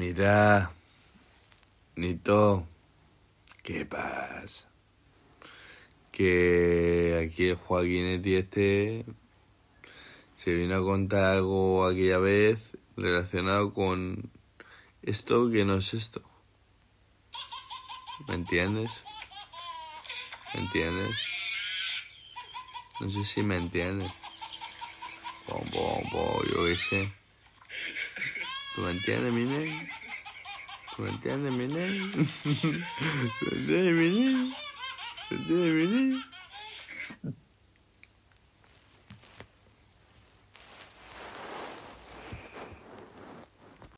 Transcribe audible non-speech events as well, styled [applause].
Mira, Nito, ¿qué pasa? Que aquí el Joaquinetti este se vino a contar algo aquella vez relacionado con esto que no es esto. ¿Me entiendes? ¿Me entiendes? No sé si me entiendes. Pom, pom, pom, yo qué. ¿Tú me entiendes, mi nene? ¿Tú me [laughs] entiendes, mi nene? ¿Tú me.